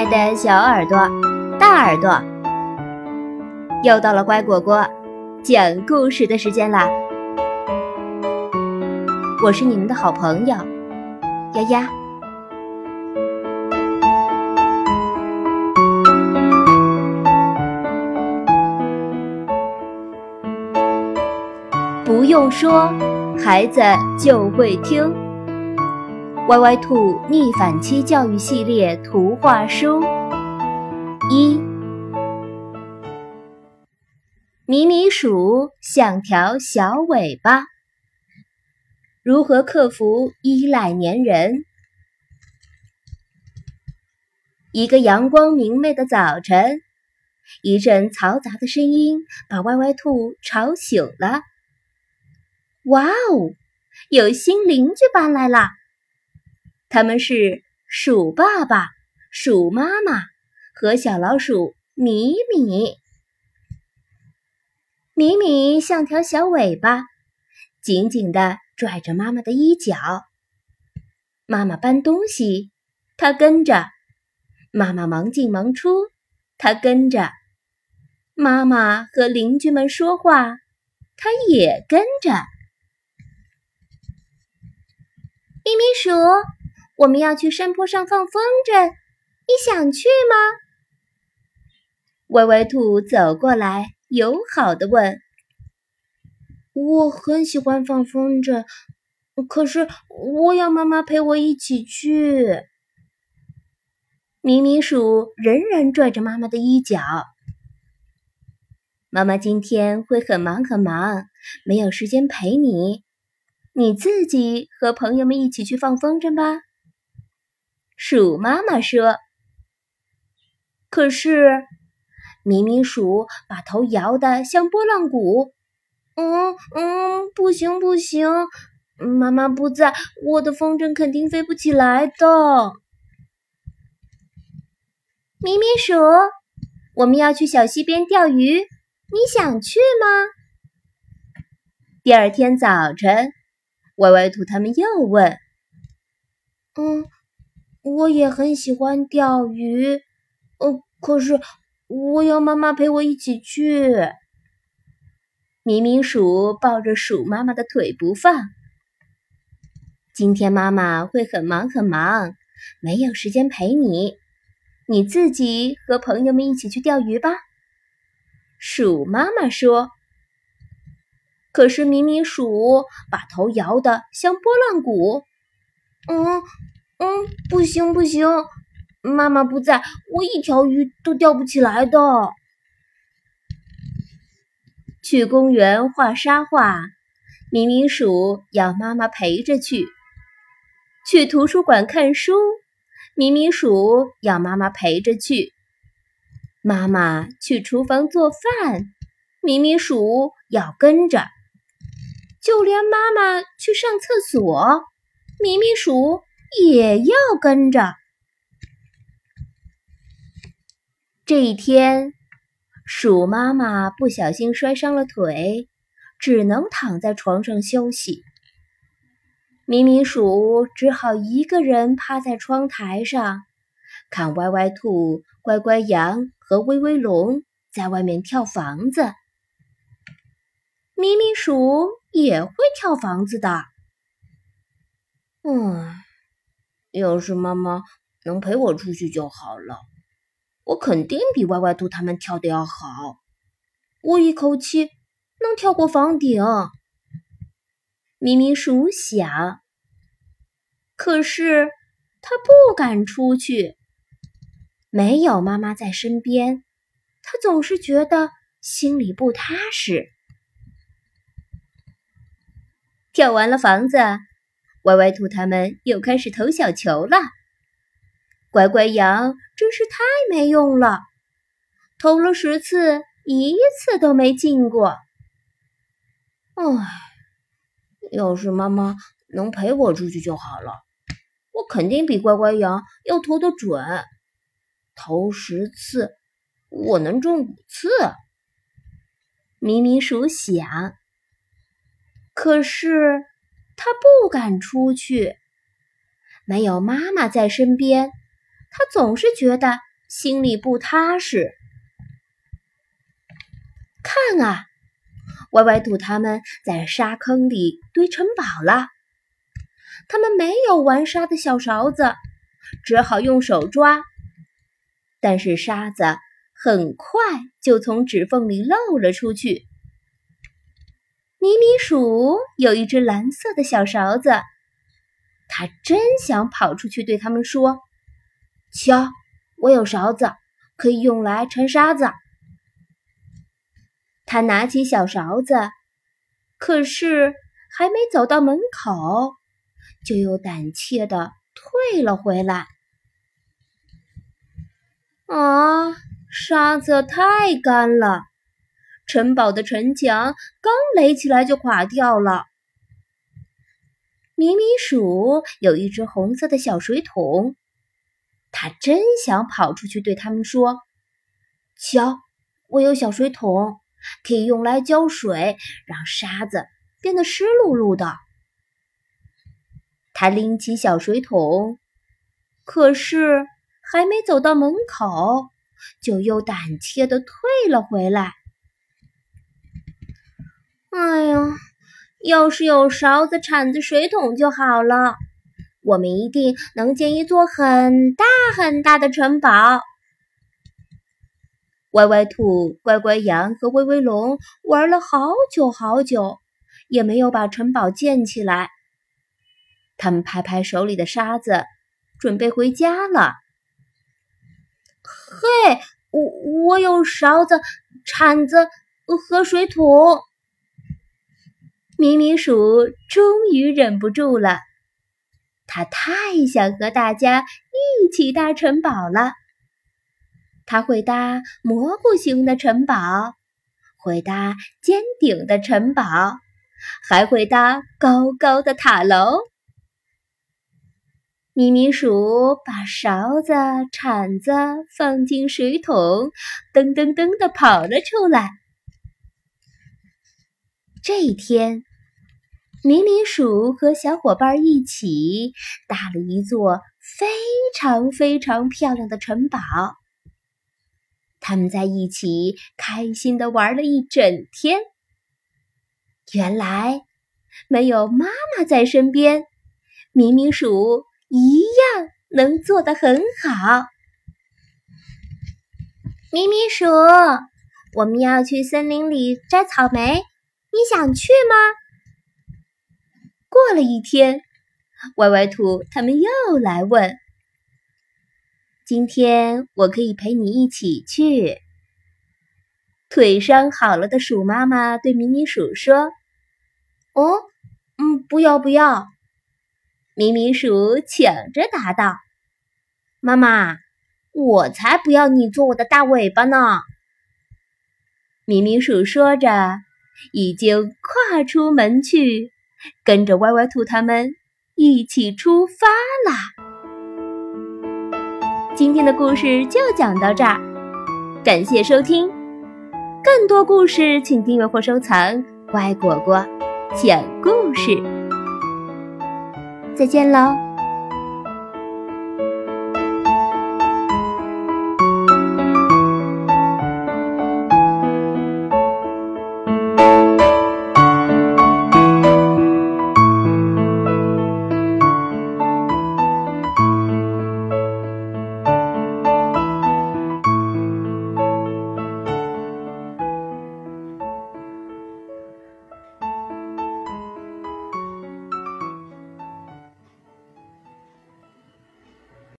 爱的小耳朵、大耳朵，又到了乖果果讲故事的时间啦！我是你们的好朋友丫丫。不用说，孩子就会听。歪歪兔逆反期教育系列图画书一：米米鼠像条小尾巴，如何克服依赖粘人？一个阳光明媚的早晨，一阵嘈杂的声音把歪歪兔吵醒了。哇哦，有新邻居搬来了！他们是鼠爸爸、鼠妈妈和小老鼠米米。米米像条小尾巴，紧紧地拽着妈妈的衣角。妈妈搬东西，它跟着；妈妈忙进忙出，它跟着；妈妈和邻居们说话，它也跟着。咪咪鼠。我们要去山坡上放风筝，你想去吗？歪歪兔走过来，友好的问：“我很喜欢放风筝，可是我要妈妈陪我一起去。”咪咪鼠仍然拽着妈妈的衣角。妈妈今天会很忙很忙，没有时间陪你，你自己和朋友们一起去放风筝吧。鼠妈妈说：“可是，咪咪鼠把头摇得像拨浪鼓。嗯嗯，不行不行，妈妈不在，我的风筝肯定飞不起来的。”咪咪鼠，我们要去小溪边钓鱼，你想去吗？第二天早晨，歪歪兔他们又问：“嗯。”我也很喜欢钓鱼，呃，可是我要妈妈陪我一起去。明明鼠抱着鼠妈妈的腿不放。今天妈妈会很忙很忙，没有时间陪你，你自己和朋友们一起去钓鱼吧。鼠妈妈说。可是明明鼠把头摇得像拨浪鼓，嗯。嗯，不行不行，妈妈不在，我一条鱼都钓不起来的。去公园画沙画，咪咪鼠要妈妈陪着去；去图书馆看书，咪咪鼠要妈妈陪着去；妈妈去厨房做饭，咪咪鼠要跟着；就连妈妈去上厕所，咪咪鼠。也要跟着。这一天，鼠妈妈不小心摔伤了腿，只能躺在床上休息。咪咪鼠只好一个人趴在窗台上，看歪歪兔、乖乖羊和威威龙在外面跳房子。咪咪鼠也会跳房子的。嗯。要是妈妈能陪我出去就好了，我肯定比歪歪兔他们跳的要好。我一口气能跳过房顶。咪咪鼠想，可是他不敢出去，没有妈妈在身边，他总是觉得心里不踏实。跳完了房子。歪歪兔他们又开始投小球了，乖乖羊真是太没用了，投了十次，一次都没进过。唉，要是妈妈能陪我出去就好了，我肯定比乖乖羊要投的准。投十次，我能中五次。咪咪鼠想，可是。他不敢出去，没有妈妈在身边，他总是觉得心里不踏实。看啊，歪歪兔他们在沙坑里堆城堡了。他们没有玩沙的小勺子，只好用手抓。但是沙子很快就从指缝里漏了出去。米米鼠有一只蓝色的小勺子，它真想跑出去对他们说：“瞧，我有勺子，可以用来盛沙子。”他拿起小勺子，可是还没走到门口，就又胆怯的退了回来。啊，沙子太干了。城堡的城墙刚垒起来就垮掉了。米米鼠有一只红色的小水桶，它真想跑出去对他们说：“瞧，我有小水桶，可以用来浇水，让沙子变得湿漉漉的。”他拎起小水桶，可是还没走到门口，就又胆怯的退了回来。哎呀，要是有勺子、铲子、水桶就好了，我们一定能建一座很大很大的城堡。歪歪兔、乖乖羊和威威龙玩了好久好久，也没有把城堡建起来。他们拍拍手里的沙子，准备回家了。嘿，我我有勺子、铲子和水桶。咪咪鼠终于忍不住了，它太想和大家一起搭城堡了。它会搭蘑菇形的城堡，会搭尖顶的城堡，还会搭高高的塔楼。咪咪鼠把勺子、铲子放进水桶，噔噔噔的跑了出来。这一天。明明鼠和小伙伴一起搭了一座非常非常漂亮的城堡。他们在一起开心的玩了一整天。原来，没有妈妈在身边，明明鼠一样能做得很好。明明鼠，我们要去森林里摘草莓，你想去吗？过了一天，歪歪兔他们又来问：“今天我可以陪你一起去？”腿伤好了的鼠妈妈对米米鼠说：“哦，嗯，不要不要。”米米鼠抢着答道：“妈妈，我才不要你做我的大尾巴呢！”米米鼠说着，已经跨出门去。跟着歪歪兔他们一起出发啦！今天的故事就讲到这儿，感谢收听。更多故事请订阅或收藏“乖果果讲故事”。再见喽！